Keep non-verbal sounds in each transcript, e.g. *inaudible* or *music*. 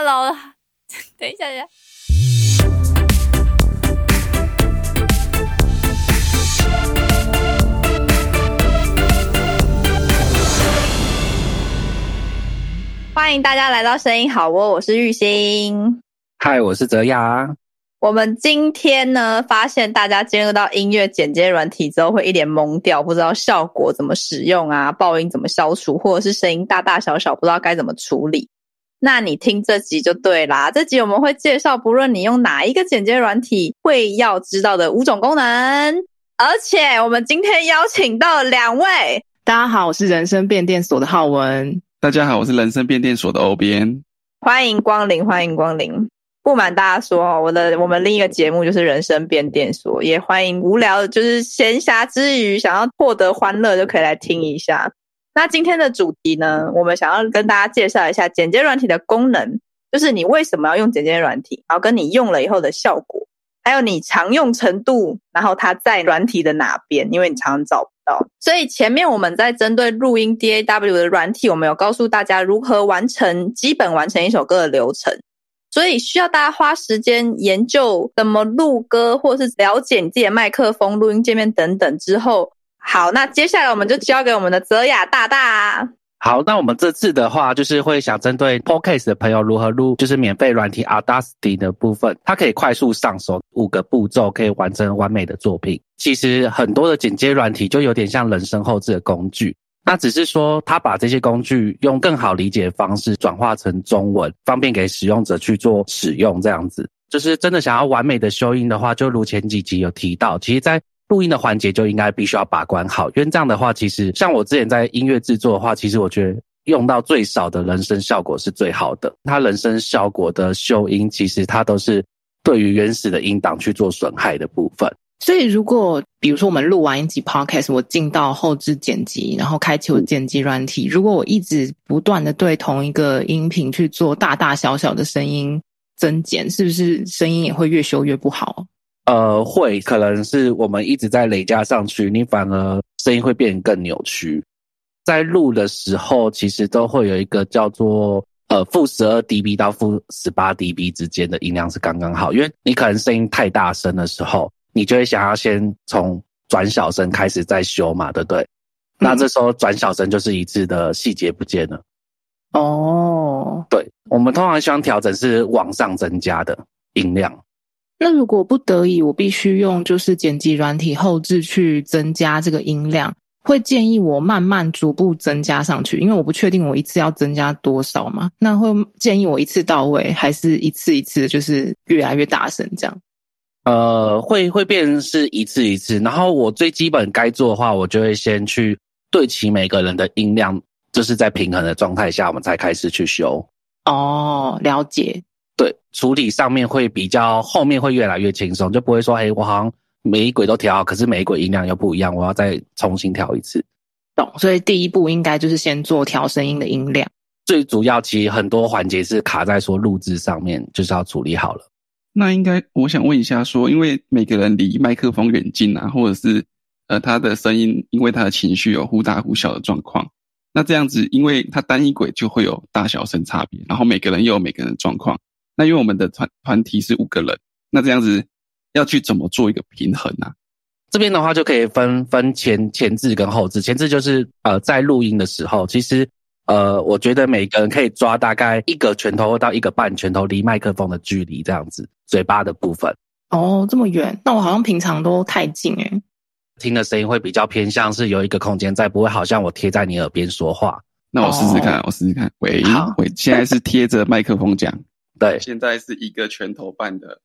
Hello，*laughs* 等一下，等一下。欢迎大家来到声音好窝，我是玉兴。嗨，我是泽雅。我们今天呢，发现大家进入到音乐剪接软体之后，会一脸懵掉，不知道效果怎么使用啊，爆音怎么消除，或者是声音大大小小不知道该怎么处理。那你听这集就对啦，这集我们会介绍，不论你用哪一个剪接软体，会要知道的五种功能。而且我们今天邀请到两位，大家好，我是人生变电所的浩文。大家好，我是人生变电所的欧边，欢迎光临，欢迎光临。不瞒大家说，我的我们另一个节目就是人生变电所，也欢迎无聊就是闲暇之余想要获得欢乐就可以来听一下。那今天的主题呢，我们想要跟大家介绍一下剪接软体的功能，就是你为什么要用剪接软体，然后跟你用了以后的效果，还有你常用程度，然后它在软体的哪边，因为你常常找不到。所以前面我们在针对录音 DAW 的软体，我们有告诉大家如何完成基本完成一首歌的流程。所以需要大家花时间研究怎么录歌，或是了解你自己的麦克风、录音界面等等之后，好，那接下来我们就交给我们的泽雅大大。好，那我们这次的话，就是会想针对 Podcast 的朋友如何录，就是免费软体 Audacity 的部分，它可以快速上手，五个步骤可以完成完美的作品。其实很多的剪接软体就有点像人生后置的工具，那只是说它把这些工具用更好理解的方式转化成中文，方便给使用者去做使用。这样子，就是真的想要完美的修音的话，就如前几集有提到，其实，在录音的环节就应该必须要把关好，因为这样的话，其实像我之前在音乐制作的话，其实我觉得用到最少的人声效果是最好的。它人声效果的修音，其实它都是对于原始的音档去做损害的部分。所以，如果比如说我们录完一集 podcast，我进到后置剪辑，然后开启我剪辑软体，如果我一直不断的对同一个音频去做大大小小的声音增减，是不是声音也会越修越不好？呃，会，可能是我们一直在累加上去，你反而声音会变得更扭曲。在录的时候，其实都会有一个叫做呃负十二 dB 到负十八 dB 之间的音量是刚刚好，因为你可能声音太大声的时候，你就会想要先从转小声开始再修嘛，对不对？那这时候转小声就是一次的细节不见了。哦，对，我们通常希望调整是往上增加的音量。那如果不得已，我必须用就是剪辑软体后置去增加这个音量，会建议我慢慢逐步增加上去，因为我不确定我一次要增加多少嘛。那会建议我一次到位，还是一次一次就是越来越大声这样？呃，会会变是一次一次，然后我最基本该做的话，我就会先去对齐每个人的音量，就是在平衡的状态下，我们才开始去修。哦，了解。对，处理上面会比较后面会越来越轻松，就不会说，哎，我好像每一轨都调好，可是每一轨音量又不一样，我要再重新调一次。懂，所以第一步应该就是先做调声音的音量。最主要其实很多环节是卡在说录制上面，就是要处理好了。那应该我想问一下，说因为每个人离麦克风远近啊，或者是呃他的声音，因为他的情绪有忽大忽小的状况，那这样子，因为他单一轨就会有大小声差别，然后每个人又有每个人的状况。那因为我们的团团体是五个人，那这样子要去怎么做一个平衡呢？这边的话就可以分分前前置跟后置。前置就是呃在录音的时候，其实呃我觉得每个人可以抓大概一个拳头到一个半拳头离麦克风的距离这样子，嘴巴的部分。哦，这么远，那我好像平常都太近诶，听的声音会比较偏向是有一个空间在，不会好像我贴在你耳边说话。那我试试看，我试试看。喂，好喂，现在是贴着麦克风讲。对，现在是一个拳头半的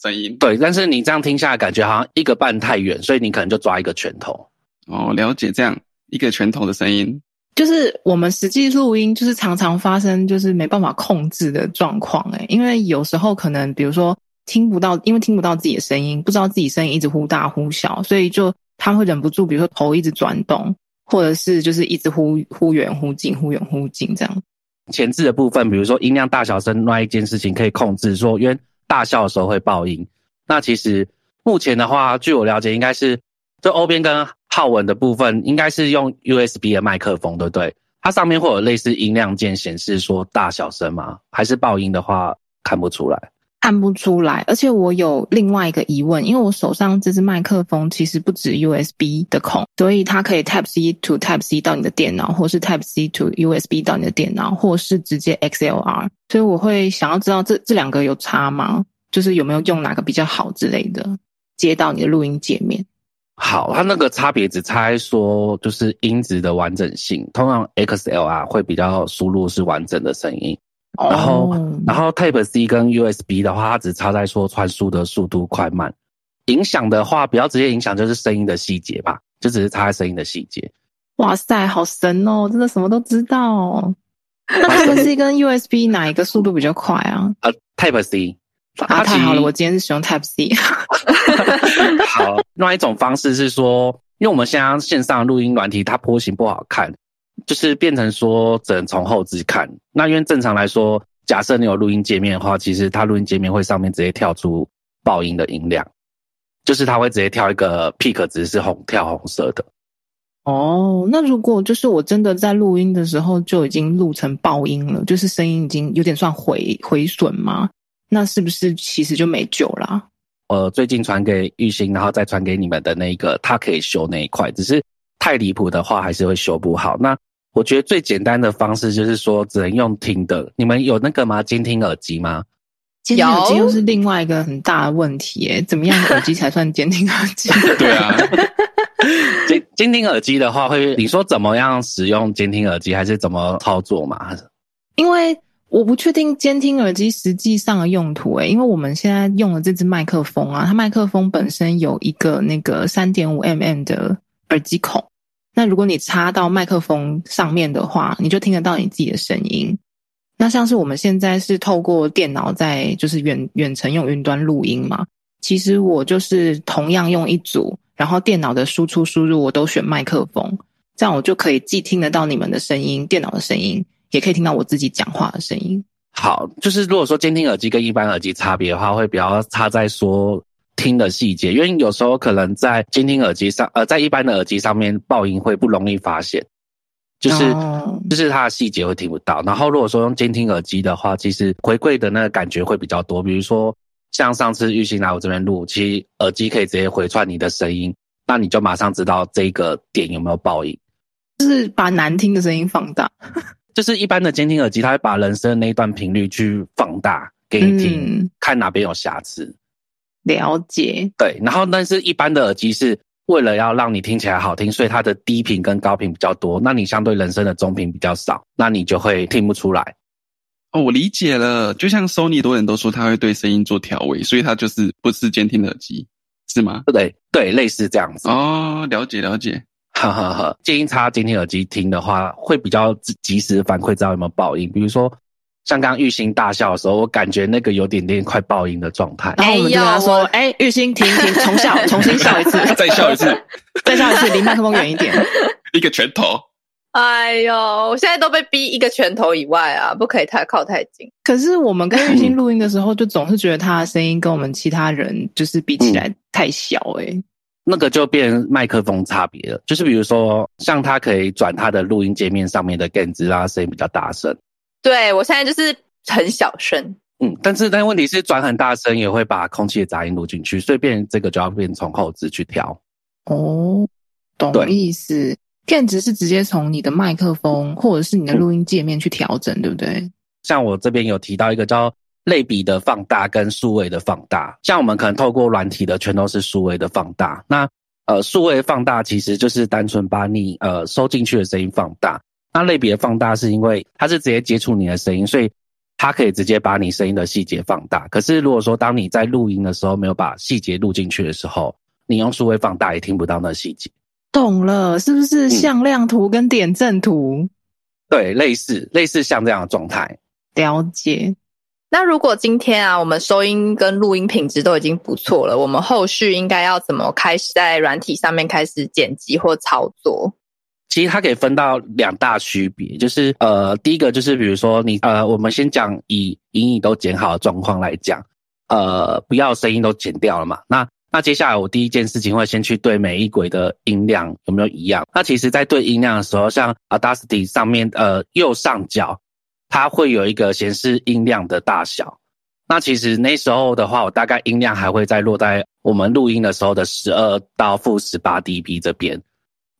声音。对，但是你这样听下来，感觉好像一个半太远，所以你可能就抓一个拳头。哦，了解，这样一个拳头的声音，就是我们实际录音，就是常常发生就是没办法控制的状况。诶因为有时候可能比如说听不到，因为听不到自己的声音，不知道自己声音一直忽大忽小，所以就他会忍不住，比如说头一直转动，或者是就是一直忽忽远忽近，忽远忽近这样。前置的部分，比如说音量大小声那一件事情可以控制，说因为大笑的时候会爆音。那其实目前的话，据我了解，应该是这欧边跟浩文的部分，应该是用 USB 的麦克风，对不对？它上面会有类似音量键显示说大小声吗？还是爆音的话看不出来？看不出来，而且我有另外一个疑问，因为我手上这支麦克风其实不止 USB 的孔，所以它可以 Type C to Type C 到你的电脑，或是 Type C to USB 到你的电脑，或是直接 XLR。所以我会想要知道这这两个有差吗？就是有没有用哪个比较好之类的，接到你的录音界面。好，它那个差别只差说就是音质的完整性，通常 XLR 会比较输入是完整的声音。然后，然后 Type C 跟 USB 的话，它只差在说传输的速度快慢。影响的话，比较直接影响就是声音的细节吧，就只是差在声音的细节。哇塞，好神哦！真的什么都知道。那 *laughs* Type C 跟 USB 哪一个速度比较快啊？呃，Type C。啊，太好了，我今天是使用 Type C。*laughs* 好，另外一种方式是说，因为我们现在线上录音软体，它波形不好看。就是变成说只能从后置看，那因为正常来说，假设你有录音界面的话，其实它录音界面会上面直接跳出爆音的音量，就是它会直接跳一个 peak 值是红跳红色的。哦，那如果就是我真的在录音的时候就已经录成爆音了，就是声音已经有点算毁毁损吗？那是不是其实就没救了？呃，最近传给玉兴，然后再传给你们的那个，它可以修那一块，只是太离谱的话还是会修不好。那我觉得最简单的方式就是说，只能用听的。你们有那个吗？监听耳机吗？监听耳机又是另外一个很大的问题诶。*laughs* 怎么样耳机才算监听耳机？对啊，*laughs* 监监听耳机的话，会你说怎么样使用监听耳机，还是怎么操作嘛？因为我不确定监听耳机实际上的用途诶。因为我们现在用的这支麦克风啊，它麦克风本身有一个那个三点五 mm 的耳机孔。那如果你插到麦克风上面的话，你就听得到你自己的声音。那像是我们现在是透过电脑在就是远远程用云端录音嘛，其实我就是同样用一组，然后电脑的输出输入我都选麦克风，这样我就可以既听得到你们的声音，电脑的声音，也可以听到我自己讲话的声音。好，就是如果说监听耳机跟一般耳机差别的话，会比较差在说。听的细节，因为有时候可能在监听耳机上，呃，在一般的耳机上面爆音会不容易发现，就是就是它的细节会听不到。然后如果说用监听耳机的话，其实回馈的那个感觉会比较多。比如说像上次玉鑫来我这边录，其实耳机可以直接回串你的声音，那你就马上知道这个点有没有爆音，*laughs* 就是把难听的声音放大。就是一般的监听耳机，它会把人声的那一段频率去放大给你听，看哪边有瑕疵。了解，对，然后但是一般的耳机是为了要让你听起来好听，所以它的低频跟高频比较多，那你相对人声的中频比较少，那你就会听不出来。哦，我理解了，就像 Sony 多人都说它会对声音做调味，所以它就是不是监听耳机，是吗？对对，类似这样子。哦，了解了解，哈哈哈。建议插监听耳机听的话，会比较及时反馈知道有没有爆音，比如说。像刚玉兴大笑的时候，我感觉那个有点点快爆音的状态。然后我们就跟他说：“哎，玉兴，停停，重笑，*laughs* 重新笑一次，再笑一次，再笑一次，离麦克风远一点，*laughs* 一个拳头。”哎呦，我现在都被逼一个拳头以外啊，不可以太靠太近。可是我们跟玉兴录音的时候，就总是觉得他的声音跟我们其他人就是比起来太小哎。那个就变麦克风差别了，就是比如说，像他可以转他的录音界面上面的电子啊，声音比较大声。对，我现在就是很小声，嗯，但是但问题是转很大声也会把空气的杂音录进去，所以变这个就要变从后置去调。哦，懂意思。电子是直接从你的麦克风或者是你的录音界面去调整，对不对？像我这边有提到一个叫类比的放大跟数位的放大，像我们可能透过软体的全都是数位的放大，那呃数位放大其实就是单纯把你呃收进去的声音放大。那类别放大是因为它是直接接触你的声音，所以它可以直接把你声音的细节放大。可是如果说当你在录音的时候没有把细节录进去的时候，你用数位放大也听不到那细节。懂了，是不是向量图跟点阵图？对，类似类似像这样的状态。了解。那如果今天啊，我们收音跟录音品质都已经不错了，我们后续应该要怎么开始在软体上面开始剪辑或操作？其实它可以分到两大区别，就是呃，第一个就是比如说你呃，我们先讲以音影都剪好的状况来讲，呃，不要声音都剪掉了嘛。那那接下来我第一件事情会先去对每一轨的音量有没有一样。那其实，在对音量的时候，像 Audacity 上面呃右上角，它会有一个显示音量的大小。那其实那时候的话，我大概音量还会再落在我们录音的时候的十二到负十八 dB 这边。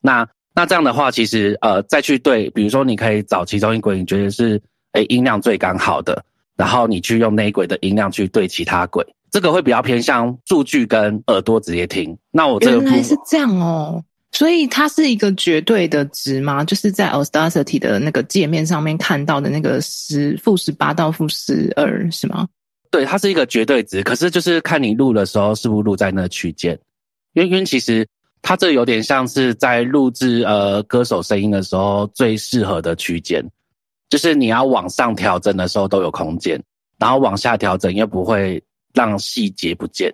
那那这样的话，其实呃再去对，比如说你可以找其中一轨，你觉得是诶音量最刚好的，然后你去用那一轨的音量去对其他轨。这个会比较偏向数据跟耳朵直接听。那我这个原来是这样哦，所以它是一个绝对的值吗？就是在 Audacity 的那个界面上面看到的那个十负十八到负十二是吗？对，它是一个绝对值，可是就是看你录的时候是不是录在那区间。因为因为其实它这有点像是在录制呃歌手声音的时候最适合的区间，就是你要往上调整的时候都有空间，然后往下调整又不会。让细节不见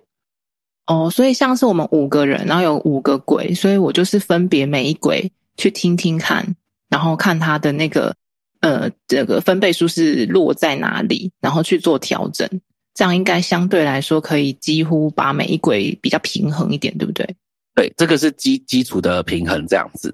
哦，所以像是我们五个人，然后有五个轨，所以我就是分别每一轨去听听看，然后看它的那个呃这个分贝数是落在哪里，然后去做调整，这样应该相对来说可以几乎把每一轨比较平衡一点，对不对？对，这个是基基础的平衡这样子。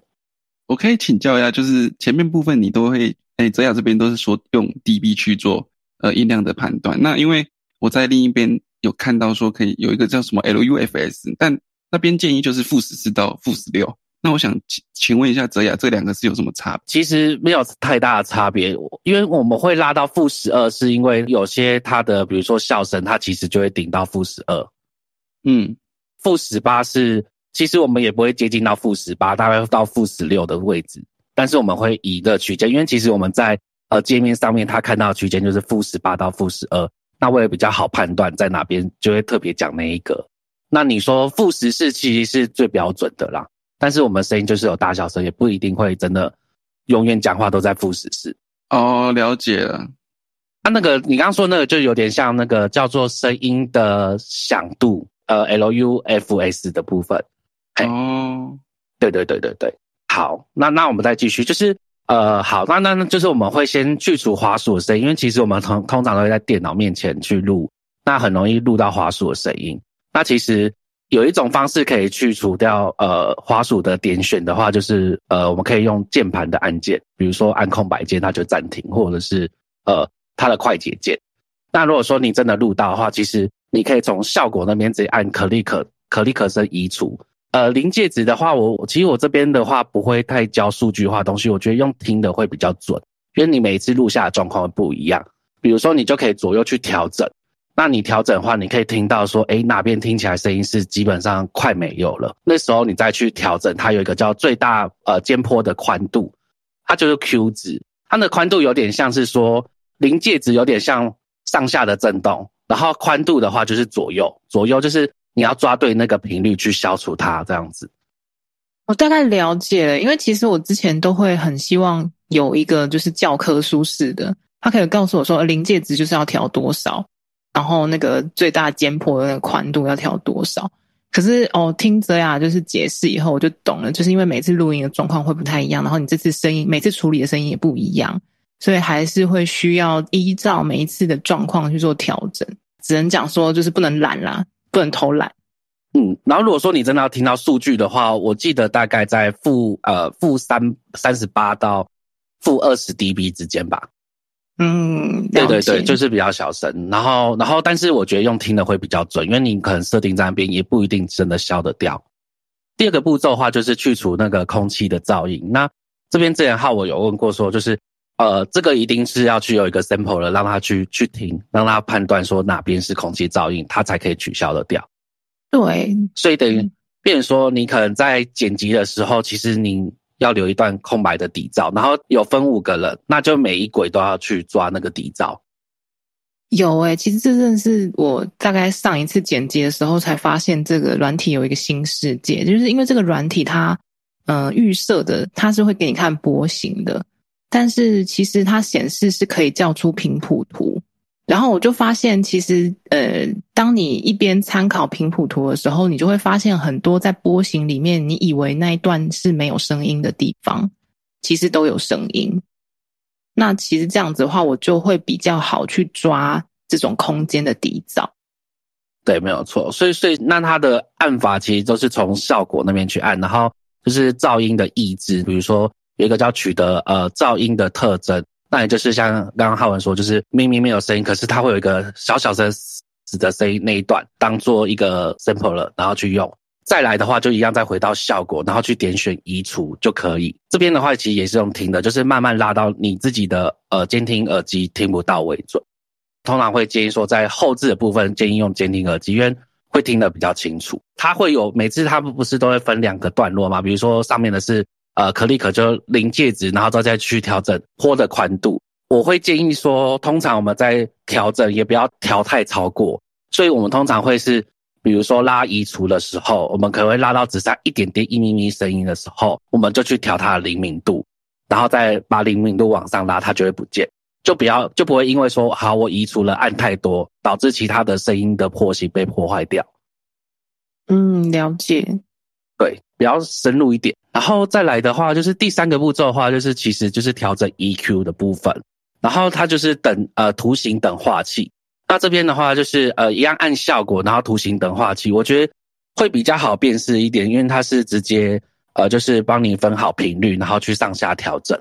我可以请教一下，就是前面部分你都会，哎，泽雅这边都是说用 dB 去做呃音量的判断，那因为。我在另一边有看到说可以有一个叫什么 LUFS，但那边建议就是负十四到负十六。那我想请请问一下泽雅，这两个是有什么差别？其实没有太大的差别，因为我们会拉到负十二，是因为有些它的比如说笑声，它其实就会顶到负十二。嗯，负十八是其实我们也不会接近到负十八，大概到负十六的位置，但是我们会以一个区间，因为其实我们在呃界面上面他看到的区间就是负十八到负十二。那为了比较好判断在哪边，就会特别讲那一个。那你说负十四其实是最标准的啦，但是我们声音就是有大小声，也不一定会真的永远讲话都在负十四。哦，了解了。啊，那个你刚刚说那个就有点像那个叫做声音的响度，呃，LUFS 的部分。哦，对对对对对。好，那那我们再继续，就是。呃，好，那那就是我们会先去除滑鼠的声音，因为其实我们通通常都会在电脑面前去录，那很容易录到滑鼠的声音。那其实有一种方式可以去除掉呃滑鼠的点选的话，就是呃我们可以用键盘的按键，比如说按空白键它就暂停，或者是呃它的快捷键。那如果说你真的录到的话，其实你可以从效果那边直接按 click click 声移除。呃，临界值的话，我其实我这边的话不会太教数据化东西，我觉得用听的会比较准，因为你每一次录下的状况会不一样。比如说，你就可以左右去调整。那你调整的话，你可以听到说，诶，哪边听起来声音是基本上快没有了。那时候你再去调整，它有一个叫最大呃肩坡的宽度，它就是 Q 值，它的宽度有点像是说临界值有点像上下的震动，然后宽度的话就是左右，左右就是。你要抓对那个频率去消除它，这样子。我大概了解了，因为其实我之前都会很希望有一个就是教科书式的，他可以告诉我说临界值就是要调多少，然后那个最大肩坡的那个宽度要调多少。可是哦，听泽雅就是解释以后，我就懂了，就是因为每次录音的状况会不太一样，然后你这次声音每次处理的声音也不一样，所以还是会需要依照每一次的状况去做调整。只能讲说就是不能懒啦。不能偷懒，嗯，然后如果说你真的要听到数据的话，我记得大概在负呃负三三十八到负二十 dB 之间吧。嗯，对对对，就是比较小声。然后然后，但是我觉得用听的会比较准，因为你可能设定在那边也不一定真的消得掉。第二个步骤的话，就是去除那个空气的噪音。那这边之前浩我有问过说，就是。呃，这个一定是要去有一个 sample 了，让他去去听，让他判断说哪边是空气噪音，他才可以取消的掉。对，所以等于，变说你可能在剪辑的时候，其实你要留一段空白的底噪，然后有分五个人，那就每一轨都要去抓那个底噪。有诶，其实这正是我大概上一次剪辑的时候才发现，这个软体有一个新世界，就是因为这个软体它，嗯，预设的它是会给你看波形的。但是其实它显示是可以叫出频谱图，然后我就发现，其实呃，当你一边参考频谱图的时候，你就会发现很多在波形里面，你以为那一段是没有声音的地方，其实都有声音。那其实这样子的话，我就会比较好去抓这种空间的底噪。对，没有错。所以，所以那它的按法其实都是从效果那边去按，然后就是噪音的抑制，比如说有一个叫取得呃噪音的特征，那也就是像刚刚浩文说，就是明明没有声音，可是它会有一个小小声死的声音那一段当做一个 sample 了，然后去用。再来的话，就一样再回到效果，然后去点选移除就可以。这边的话，其实也是用听的，就是慢慢拉到你自己的呃监听耳机听不到为准。通常会建议说，在后置的部分建议用监听耳机，因为会听得比较清楚。它会有每次它不是都会分两个段落嘛？比如说上面的是呃可立可就临界值，然后之后再去调整坡的宽度。我会建议说，通常我们在调整也不要调太超过，所以我们通常会是。比如说拉移除的时候，我们可能会拉到只剩一点点一咪咪声音的时候，我们就去调它的灵敏度，然后再把灵敏度往上拉，它就会不见，就不要就不会因为说好我移除了按太多，导致其他的声音的破形被破坏掉。嗯，了解。对，比较深入一点，然后再来的话，就是第三个步骤的话，就是其实就是调整 EQ 的部分，然后它就是等呃图形等化器。那这边的话就是呃一样按效果，然后图形等化器，我觉得会比较好辨识一点，因为它是直接呃就是帮你分好频率，然后去上下调整。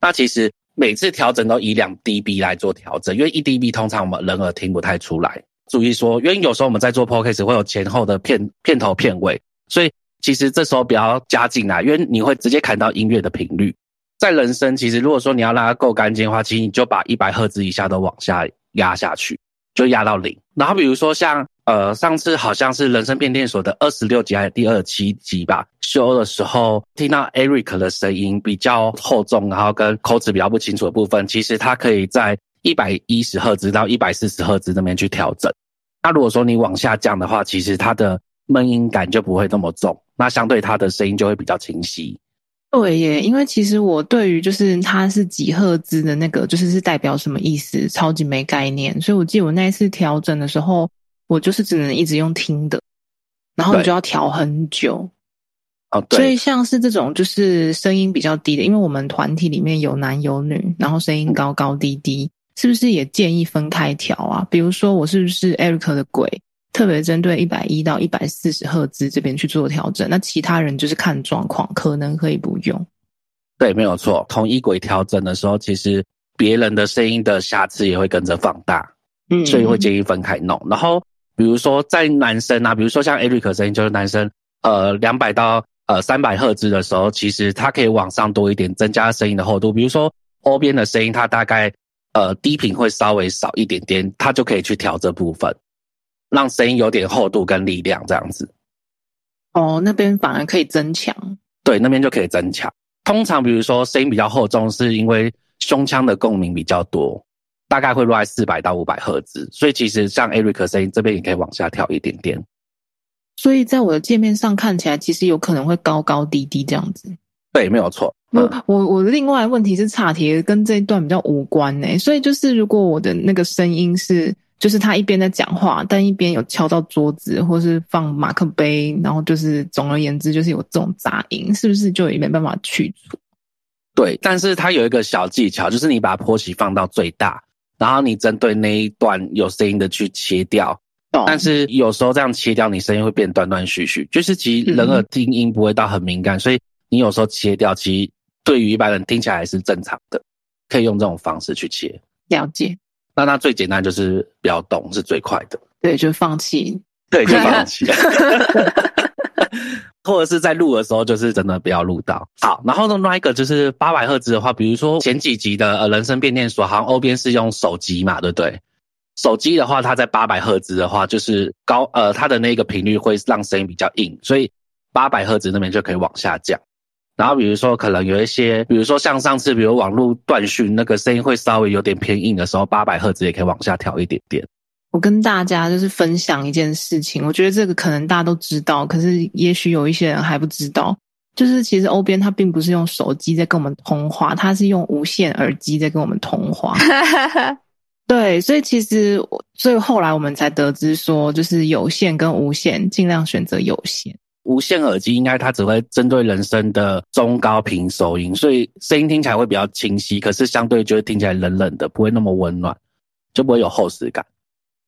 那其实每次调整都以两 dB 来做调整，因为一 dB 通常我们人耳听不太出来。注意说，因为有时候我们在做 podcast 会有前后的片片头片尾，所以其实这时候不要加进来，因为你会直接砍到音乐的频率。在人声，其实如果说你要让它够干净的话，其实你就把一百赫兹以下都往下压下去。就压到零，然后比如说像呃上次好像是人声变电所的二十六集还是第二七集吧，修的时候听到 Eric 的声音比较厚重，然后跟口齿比较不清楚的部分，其实它可以在一百一十赫兹到一百四十赫兹那边去调整。那如果说你往下降的话，其实它的闷音感就不会那么重，那相对它的声音就会比较清晰。对耶，因为其实我对于就是它是几赫兹的那个，就是是代表什么意思，超级没概念。所以我记得我那一次调整的时候，我就是只能一直用听的，然后你就要调很久。哦，对。所以像是这种就是声音比较低的，因为我们团体里面有男有女，然后声音高高低低，是不是也建议分开调啊？比如说我是不是 Eric 的鬼？特别针对一百一到一百四十赫兹这边去做调整，那其他人就是看状况，可能可以不用。对，没有错。同一轨调整的时候，其实别人的声音的瑕疵也会跟着放大，嗯，所以会建议分开弄。然后，比如说在男生啊，比如说像 Eric 声音，就是男生，呃，两百到呃三百赫兹的时候，其实它可以往上多一点，增加声音的厚度。比如说 O 边的声音，它大概呃低频会稍微少一点点，它就可以去调这部分。让声音有点厚度跟力量，这样子。哦，那边反而可以增强。对，那边就可以增强。通常，比如说声音比较厚重，是因为胸腔的共鸣比较多，大概会落在四百到五百赫兹。所以，其实像 Eric 声音这边也可以往下调一点点。所以在我的界面上看起来，其实有可能会高高低低这样子。对，没有错。我我我另外问题是差题，跟这一段比较无关呢。所以就是，如果我的那个声音是。就是他一边在讲话，但一边有敲到桌子，或是放马克杯，然后就是总而言之，就是有这种杂音，是不是就也没办法去除？对，但是它有一个小技巧，就是你把坡起放到最大，然后你针对那一段有声音的去切掉。但是有时候这样切掉，你声音会变断断续续。就是其实人耳听音不会到很敏感，所以你有时候切掉，其实对于一般人听起来还是正常的，可以用这种方式去切。了解。那它最简单就是不要动，是最快的。对，就放弃。对，就放弃。*laughs* 或者是在录的时候，就是真的不要录到。好，然后呢，另一个就是八百赫兹的话，比如说前几集的呃人声变电所，好像欧边是用手机嘛，对不对？手机的话，它在八百赫兹的话，就是高呃它的那个频率会让声音比较硬，所以八百赫兹那边就可以往下降。然后比如说，可能有一些，比如说像上次，比如网络断讯，那个声音会稍微有点偏硬的时候，八百赫兹也可以往下调一点点。我跟大家就是分享一件事情，我觉得这个可能大家都知道，可是也许有一些人还不知道，就是其实欧边他并不是用手机在跟我们通话，他是用无线耳机在跟我们通话。*laughs* 对，所以其实，所以后来我们才得知说，就是有线跟无线，尽量选择有线。无线耳机应该它只会针对人声的中高频收音，所以声音听起来会比较清晰，可是相对就会听起来冷冷的，不会那么温暖，就不会有厚实感。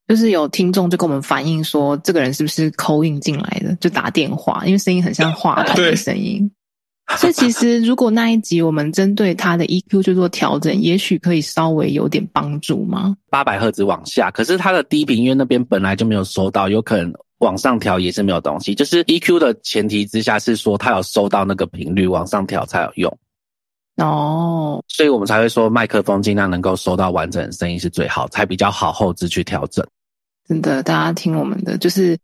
就是有听众就跟我们反映说，这个人是不是口音进来的，就打电话，因为声音很像话筒的声音。所以其实如果那一集我们针对他的 EQ 去做调整，也许可以稍微有点帮助吗？八百赫兹往下，可是他的低频因为那边本来就没有收到，有可能往上调也是没有东西。就是 EQ 的前提之下是说它有收到那个频率往上调才有用。哦，所以我们才会说麦克风尽量能够收到完整的声音是最好，才比较好后置去调整。真的，大家听我们的，就是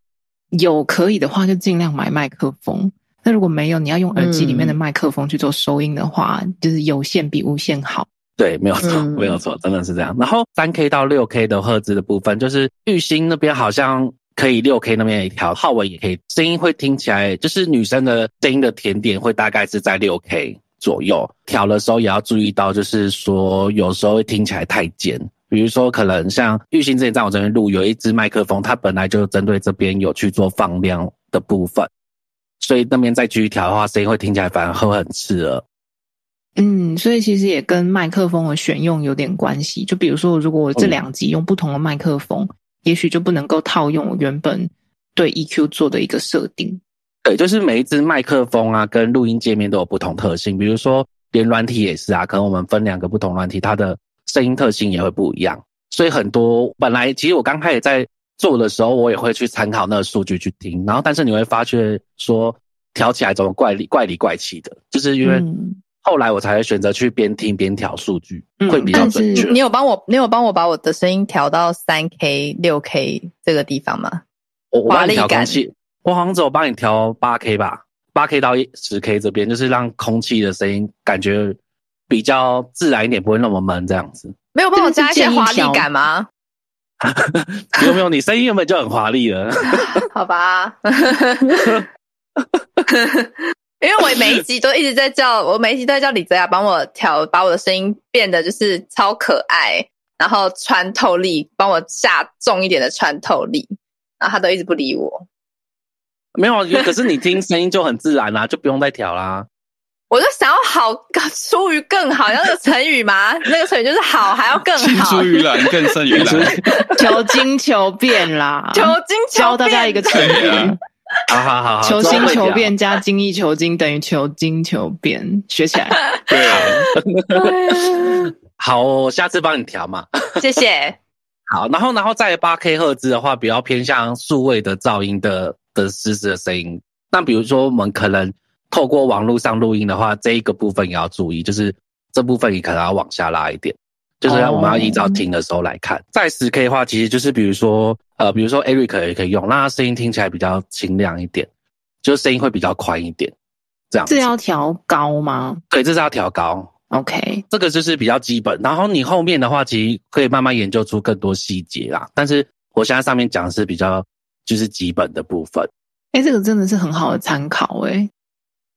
有可以的话就尽量买麦克风。那如果没有，你要用耳机里面的麦克风去做收音的话，就是有线比无线好。对，没有错，没有错，真的是这样。然后三 K 到六 K 的赫兹的部分，就是玉兴那边好像可以六 K 那边一条，浩文也可以，声音会听起来就是女生的声音的甜点会大概是在六 K 左右。调的时候也要注意到，就是说有时候会听起来太尖。比如说可能像玉兴之前在我这边录有一支麦克风，它本来就针对这边有去做放量的部分。所以那边再继续调的话，声音会听起来反而会很刺耳。嗯，所以其实也跟麦克风的选用有点关系。就比如说，如果我这两集用不同的麦克风，也许就不能够套用我原本对 EQ 做的一个设定。对，就是每一支麦克风啊，跟录音界面都有不同特性。比如说，连软体也是啊，可能我们分两个不同软体，它的声音特性也会不一样。所以很多本来其实我刚开始在。做的时候，我也会去参考那个数据去听，然后但是你会发觉说调起来怎么怪里怪里怪气的，就是因为后来我才会选择去边听边调数据，会比较准确。你有帮我，你有帮我把我的声音调到三 K、六 K 这个地方吗？我我帮你调空气，我好像只有帮你调八 K 吧，八 K 到十 K 这边，就是让空气的声音感觉比较自然一点，不会那么闷这样子。没有帮我加一些华丽感吗？*laughs* 有没有？你声音原本就很华丽了。*laughs* 好吧，*laughs* 因为我每一 *laughs* 集都一直在叫我每一集都在叫李泽雅帮我调，把我的声音变得就是超可爱，然后穿透力，帮我下重一点的穿透力，然后他都一直不理我。没有，可是你听声音就很自然啦，就不用再调啦。我就想要好出于更好，那个成语嘛，那个成语就是好还要更好。青出于蓝更胜于蓝，*laughs* 求精求变啦，求精求教大家一个成语。*laughs* 好好好，求新求变加精益求精等于求精求变，学起来。*laughs* 对，*laughs* 好，我下次帮你调嘛。谢谢。好，然后然后在八 K 赫兹的话，比较偏向数位的噪音的的实时的声音。那比如说我们可能。透过网络上录音的话，这一个部分也要注意，就是这部分你可能要往下拉一点，就是我们要依照听的时候来看。在十 K 的话，其实就是比如说，呃，比如说 Eric 也可以用，那他声音听起来比较清亮一点，就是声音会比较宽一点，这样。这要调高吗？对，这是要调高。OK，这个就是比较基本。然后你后面的话，其实可以慢慢研究出更多细节啦。但是我现在上面讲的是比较就是基本的部分。哎，这个真的是很好的参考哎。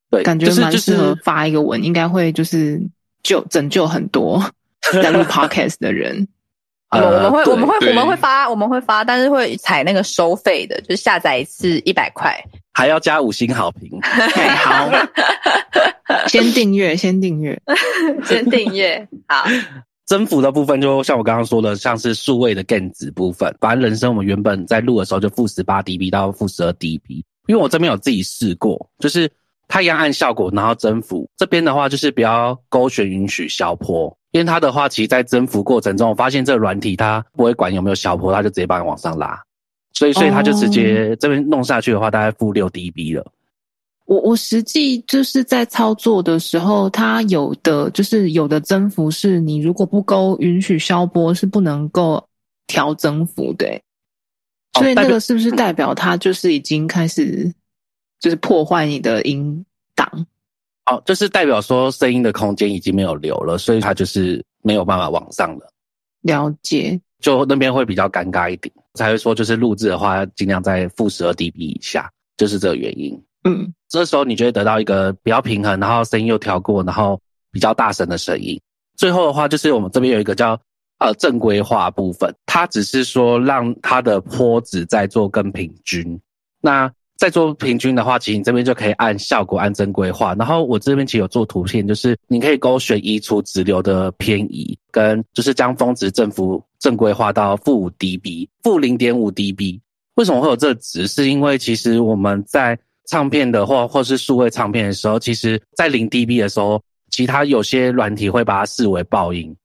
对，感觉蛮适合发一个文，应该会就是救拯救很多在录 podcast 的人。*laughs* 我们会我们会我们会发我们会发，但是会采那个收费的，就是下载一次一百块，还要加五星好评。*laughs* 好，*laughs* 先订阅，先订阅，先订阅。好，增幅的部分就像我刚刚说的，像是数位的 gain 值部分，反正人生我们原本在录的时候就负十八 dB 到负十二 dB，因为我这边有自己试过，就是。它一样按效果，然后增幅这边的话就是不要勾选允许消坡，因为它的话，其实在增幅过程中，我发现这个软体它不会管有没有消坡，它就直接帮你往上拉，所以所以它就直接这边弄下去的话，大概负六 dB 了。我我实际就是在操作的时候，它有的就是有的增幅是你如果不勾允许消波是不能够调增幅的，所以那个是不是代表它就是已经开始？就是破坏你的音档，哦，就是代表说声音的空间已经没有留了，所以它就是没有办法往上了。了解，就那边会比较尴尬一点，才会说就是录制的话尽量在负十二 dB 以下，就是这个原因。嗯，这时候你就会得到一个比较平衡，然后声音又调过，然后比较大声的声音。最后的话就是我们这边有一个叫呃正规化部分，它只是说让它的坡子在做更平均。那在做平均的话，其实你这边就可以按效果按正规化。然后我这边其实有做图片，就是你可以勾选移除直流的偏移，跟就是将峰值正负正规化到负五 dB，负零点五 dB。为什么会有这值？是因为其实我们在唱片的或或是数位唱片的时候，其实在零 dB 的时候，其他有些软体会把它视为爆音，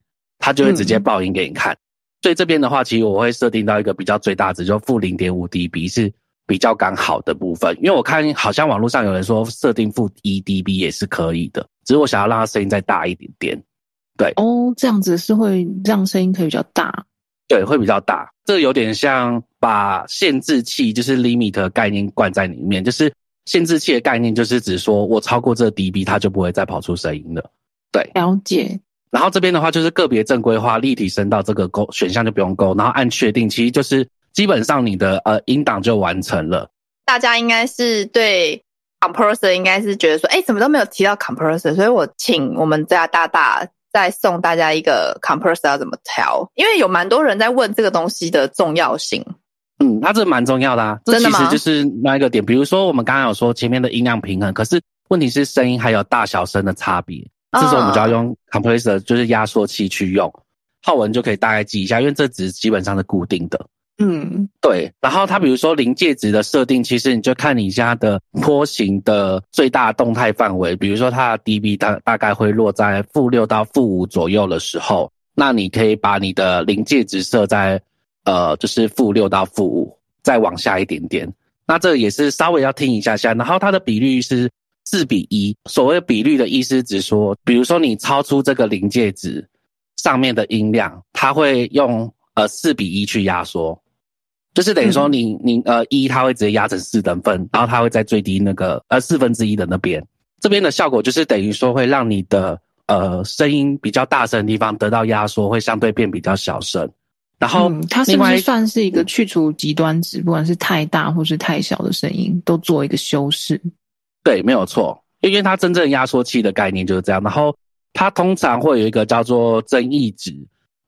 它就会直接爆音给你看。所以这边的话，其实我会设定到一个比较最大值，就负零点五 dB 是。比较刚好的部分，因为我看好像网络上有人说设定负一 dB 也是可以的，只是我想要让它声音再大一点点。对哦，这样子是会让声音可以比较大，对，会比较大。这有点像把限制器就是 limit 的概念灌在里面，就是限制器的概念就是指说我超过这 dB 它就不会再跑出声音了。对，了解。然后这边的话就是个别正规化立体声道这个勾选项就不用勾，然后按确定，其实就是。基本上你的呃音档就完成了。大家应该是对 compressor 应该是觉得说，哎，怎么都没有提到 compressor，所以我请我们家大大再送大家一个 compressor 要怎么调，因为有蛮多人在问这个东西的重要性。嗯，它这蛮重要的啊，这其实就是那一个点。比如说我们刚刚有说前面的音量平衡，可是问题是声音还有大小声的差别，这时候我们就要用 compressor，就是压缩器去用。浩文就可以大概记一下，因为这值基本上是固定的。嗯，对。然后它比如说临界值的设定，其实你就看你家的波形的最大动态范围。比如说它的 dB 大大概会落在负六到负五左右的时候，那你可以把你的临界值设在呃，就是负六到负五，再往下一点点。那这也是稍微要听一下下。然后它的比率是四比一。所谓比率的意思，只说比如说你超出这个临界值上面的音量，它会用呃四比一去压缩。就是等于说，你你呃一，它会直接压成四等份，然后它会在最低那个呃四分之一的那边，这边的效果就是等于说会让你的呃声音比较大声的地方得到压缩，会相对变比较小声。然后它是不是算是一个去除极端值，不管是太大或是太小的声音，都做一个修饰？对，没有错，因为它真正压缩器的概念就是这样。然后它通常会有一个叫做增益值。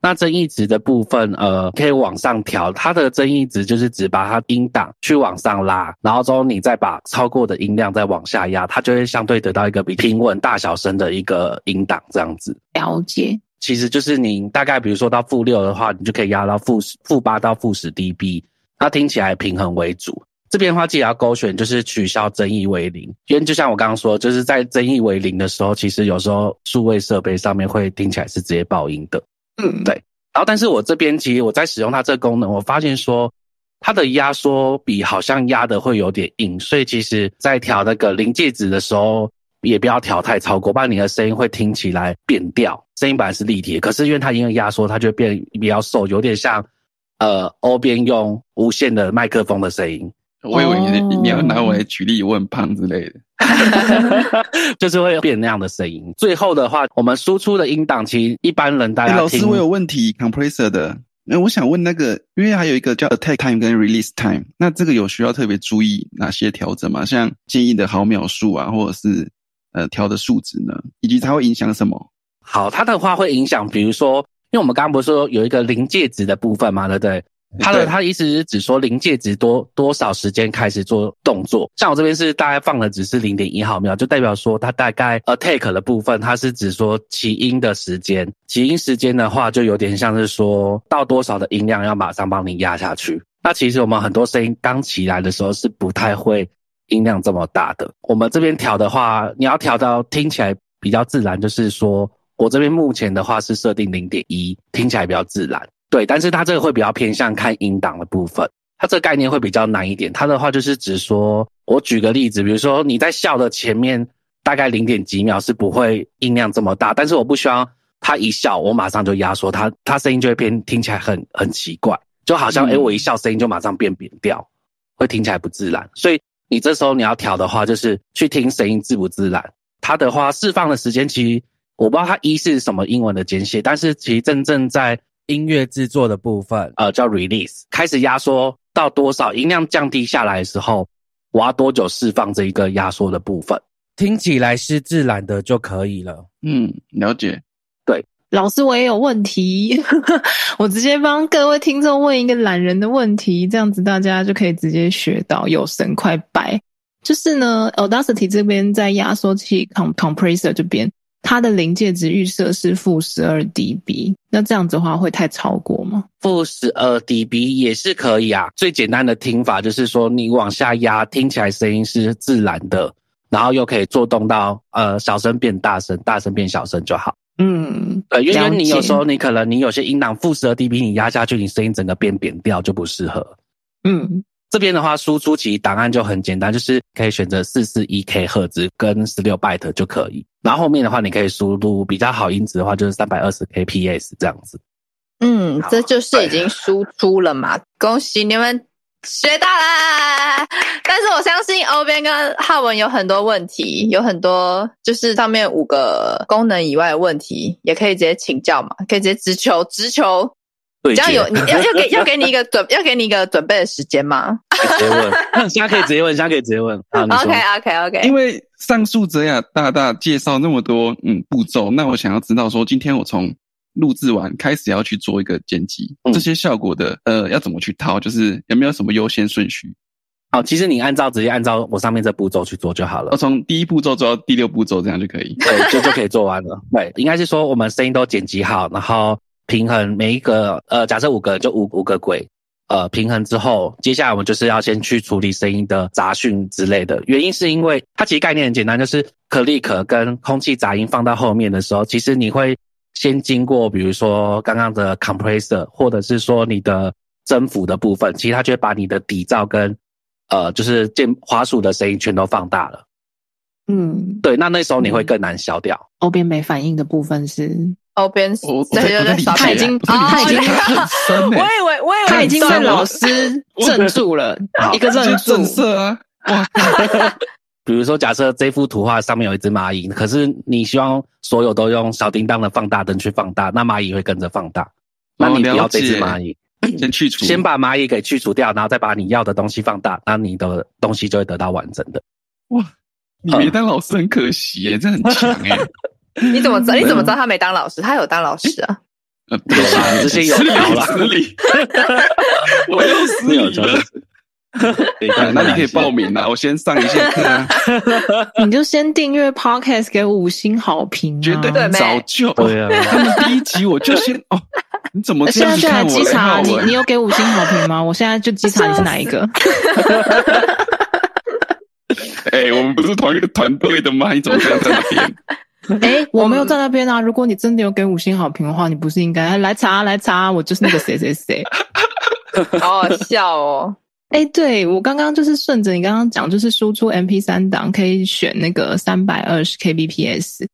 那增益值的部分，呃，可以往上调。它的增益值就是只把它音档去往上拉，然后之后你再把超过的音量再往下压，它就会相对得到一个比平稳大小声的一个音档这样子。了解，其实就是你大概比如说到负六的话，你就可以压到负十、负八到负十 dB，它听起来平衡为主。这边的话记得要勾选就是取消增益为零，因为就像我刚刚说，就是在增益为零的时候，其实有时候数位设备上面会听起来是直接爆音的。嗯，对。然后，但是我这边其实我在使用它这个功能，我发现说它的压缩比好像压的会有点硬，所以其实在调那个临界值的时候，也不要调太超过，不然你的声音会听起来变调。声音本来是立体，可是因为它因为压缩，它就变比较瘦，有点像呃欧边用无线的麦克风的声音。我以为你你要拿我来举例，我很胖之类的，*laughs* 就是会变那样的声音。最后的话，我们输出的音档，其实一般人大家老师，我有问题，compressor 的，那我想问那个，因为还有一个叫 attack time 跟 release time，那这个有需要特别注意哪些调整吗？像建议的毫秒数啊，或者是呃调的数值呢？以及它会影响什么？好，它的话会影响，比如说，因为我们刚刚不是说有一个临界值的部分嘛，对不对？他的他的意思是指说临界值多多少时间开始做动作，像我这边是大概放的只是零点一毫秒，就代表说它大概 attack 的部分，它是指说起音的时间，起音时间的话就有点像是说到多少的音量要马上帮你压下去。那其实我们很多声音刚起来的时候是不太会音量这么大的，我们这边调的话，你要调到听起来比较自然，就是说我这边目前的话是设定零点一，听起来比较自然。对，但是它这个会比较偏向看音档的部分，它这个概念会比较难一点。它的话就是指说，我举个例子，比如说你在笑的前面大概零点几秒是不会音量这么大，但是我不希望他一笑我马上就压缩，他他声音就会变听起来很很奇怪，就好像诶我一笑声音就马上变扁掉，会听起来不自然。所以你这时候你要调的话，就是去听声音自不自然。它的话释放的时间其实我不知道它一是什么英文的简写，但是其实真正在音乐制作的部分，呃，叫 release，开始压缩到多少音量降低下来的时候，我要多久释放这一个压缩的部分？听起来是自然的就可以了。嗯，了解。对，老师，我也有问题，*laughs* 我直接帮各位听众问一个懒人的问题，这样子大家就可以直接学到有神快拜。就是呢，Audacity 这边在压缩器 com compressor 这边，它的临界值预设是负十二 dB，那这样子的话会太超过吗？负十二 dB 也是可以啊。最简单的听法就是说，你往下压，听起来声音是自然的，然后又可以做动到呃小声变大声，大声变小声就好。嗯，对，因为你有时候你可能你有些音档负十二 dB，你压下去，你声音整个变扁掉就不适合。嗯，这边的话，输出其实档案就很简单，就是可以选择四四一 K 赫兹跟十六 byte 就可以。然后后面的话，你可以输入比较好音质的话，就是三百二十 kps 这样子。嗯，这就是已经输出了嘛，恭喜你们学到啦！但是我相信欧边跟浩文有很多问题，有很多就是上面五个功能以外的问题，也可以直接请教嘛，可以直接直球直球。对接，这样有你要要给要给你一个准要给你一个准备的时间吗直接问，现在可以直接问，现在可以直接问。好，？OK OK OK，因为上述泽雅大大介绍那么多嗯步骤，那我想要知道说，今天我从录制完开始要去做一个剪辑，嗯这些效果的呃要怎么去套，就是有没有什么优先顺序？好，其实你按照直接按照我上面这步骤去做就好了我。从第一步骤做到第六步骤，这样就可以。对，就就可以做完了。对，应该是说我们声音都剪辑好，然后平衡每一个呃，假设五个就五五个轨，呃，平衡之后，接下来我们就是要先去处理声音的杂讯之类的。原因是因为它其实概念很简单，就是 click 跟空气杂音放到后面的时候，其实你会先经过比如说刚刚的 compressor，或者是说你的增幅的部分，其实它就会把你的底噪跟呃就是键滑鼠的声音全都放大了。嗯，对，那那时候你会更难消掉。后边没反应的部分是，欧边我我对对对耍他已经他已经我欸以为我以为他已经被老师镇住了，*laughs* 一个镇住震。慑啊！哇，*laughs* 比如说，假设这幅图画上面有一只蚂蚁，可是你希望所有都用小叮当的放大灯去放大，那蚂蚁会跟着放大。那你不要这只蚂蚁，先去除，先把蚂蚁给去除掉，然后再把你要的东西放大，那你的东西就会得到完整的。哇，你没当老师很可惜耶，这很强哎。你怎么知 *laughs* 道？你怎么知道他没当老师？他有当老师啊？有啦这些有失礼有啦失礼，*laughs* 我有礼了。对啊那你可以报名啊，*laughs* 我先上一下课啊，你就先订阅 Podcast 给五星好评、啊，绝对对妹早就。对啊，他们第一集我就先哦，你怎么这现在就来样子看我嘞？稽查你，你有给五星好评吗？我现在就稽查你是哪一个。哎，我们不是同一个团队的吗？你怎么这样在那边？*laughs* 哎、我没有在那边啊。如果你真的有给五星好评的话，你不是应该 *laughs* 来查来查？我就是那个谁谁谁。好好笑哦！*laughs* 哎、对我刚刚就是顺着你刚刚讲，就是输出 MP 三档可以选那个三百二十 kbps。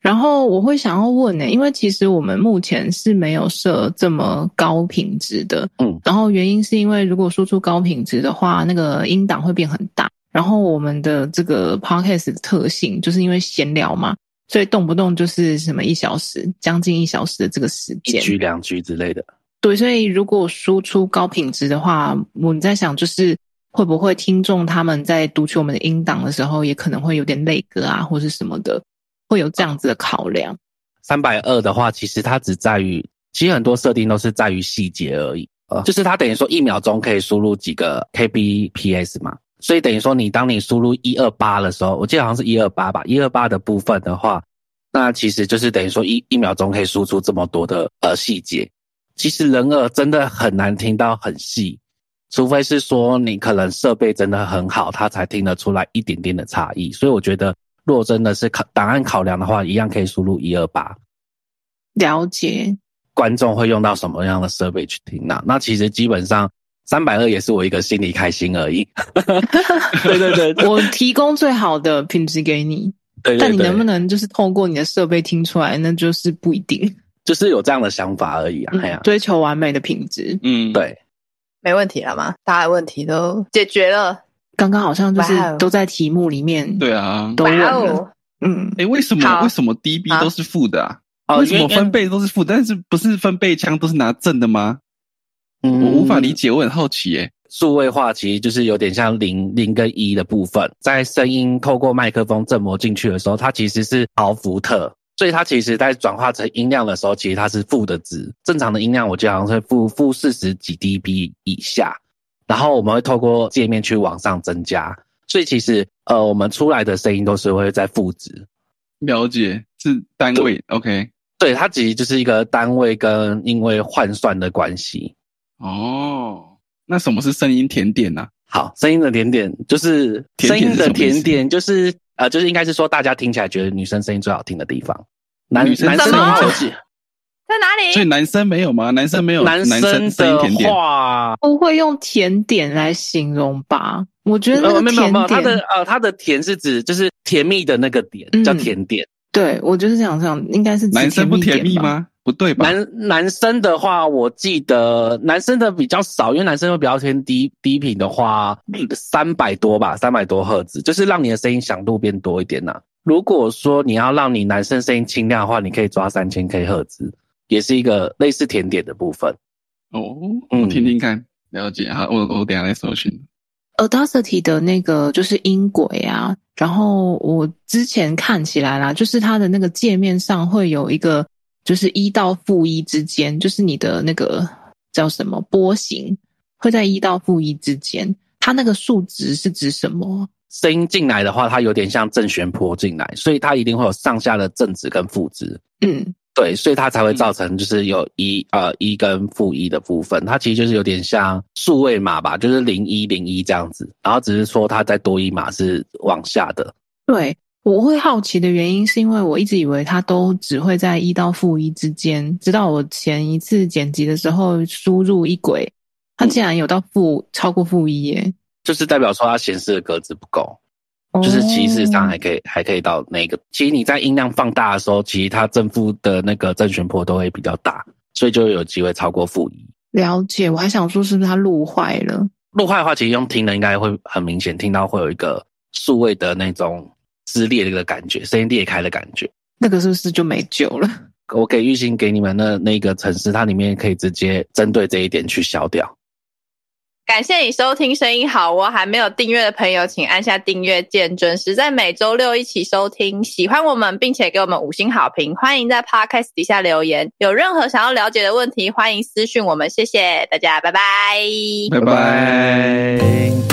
然后我会想要问呢、因为其实我们目前是没有设这么高品质的，嗯，然后原因是因为如果输出高品质的话，那个音档会变很大。然后我们的这个 podcast 的特性就是因为闲聊嘛，所以动不动就是什么一小时，将近一小时的这个时间。一局两局之类的。对，所以如果输出高品质的话，我们在想就是会不会听众他们在读取我们的音档的时候，也可能会有点累歌啊，或是什么的，会有这样子的考量。三百二的话，其实它只在于，其实很多设定都是在于细节而已。呃，就是它等于说一秒钟可以输入几个 kbps 嘛，所以等于说你当你输入一二八的时候，我记得好像是一二八吧，一二八的部分的话，那其实就是等于说一一秒钟可以输出这么多的呃细节。其实人耳真的很难听到很细，除非是说你可能设备真的很好，它才听得出来一点点的差异。所以我觉得，若真的是考档案考量的话，一样可以输入一二八。了解，观众会用到什么样的设备去听呢、那其实基本上三百二也是我一个心里开心而已。*laughs* 对对对我提供最好的品质给你，对对但你能不，能就是透过你的设备听出来，那就是不一定。就是有这样的想法而已啊。哎呀、追求完美的品质，嗯，，对，没问题了吗？大家的问题都解决了。刚刚好像就是都在题目里面对啊。都问了。哦，嗯，哎，为什么为什么 DB 都是负的啊？哦为什么分贝都是负？但是不是分贝枪都是拿正的吗？嗯我无法理解，我很好奇耶。数位化其实就是有点像零零跟一的部分，在声音透过麦克风振膜进去的时候，它其实是毫伏特，所以它其实在转化成音量的时候，其实它是负的值。正常的音量我记得好像是负负四十几 dB 以下，然后我们会透过界面去往上增加，所以其实呃我们出来的声音都是会在负值。了解是单位，OK，对，它其实就是一个单位跟因为换算的关系。哦，那什么是声音甜点呢、好，声音的甜点就是甜点声音的甜点，就是呃，就是应该是说大家听起来觉得女生声音最好听的地方。男生男生什么的话，我记在哪里？所以男生没有吗？男生没有男生声音甜点话，不会用甜点来形容吧？我觉得那呃，个没有没有没有，它甜，的呃，它的甜是指就是甜蜜的那个点，嗯叫甜点。对我就是想想，应该是男生不甜蜜？吗？不对吧？男男生的话，我记得男生的比较少，因为男生会比较偏低低频的话，三百多吧，三百多赫兹，就是让你的声音响度变多一点呐、如果说你要让你男生声音清亮的话，你可以抓三千 K 赫兹，也是一个类似甜点的部分。哦，嗯我听听看，了解。好，我我等下来搜寻。Audacity 的那个就是音轨啊，然后我之前看起来啦，就是它的那个界面上会有一个，就是一到负一之间，就是你的那个叫什么波形会在一到负一之间，它那个数值是指什么？声音进来的话，它有点像正弦波进来，所以它一定会有上下的正值跟负值。嗯，对，所以它才会造成就是有一呃一跟负一的部分，它其实就是有点像数位码吧，就是零一零一这样子，然后只是说它再多一码是往下的。对。我会好奇的原因是因为我一直以为它都只会在一到负一之间，直到我前一次剪辑的时候输入一轨，它竟然有到负超过负一耶！就是代表说它显示的格子不够，就是其实上还可以还可以到那个。其实你在音量放大的时候，其实它正负的那个正弦波都会比较大，所以就有机会超过负一。了解，我还想说是不是它录坏了？录坏的话，其实用听的应该会很明显听到会有一个数位的那种撕裂的一个感觉，声音裂开的感觉。那个是不是就没救了？我给玉兴给你们的那个城市，它里面可以直接针对这一点去消掉。感谢你收听《声音好我》，还没有订阅的朋友，请按下订阅键，准时在每周六一起收听。喜欢我们，并且给我们五星好评，欢迎在 Podcast 底下留言。有任何想要了解的问题，欢迎私讯我们。谢谢大家，拜拜。拜拜。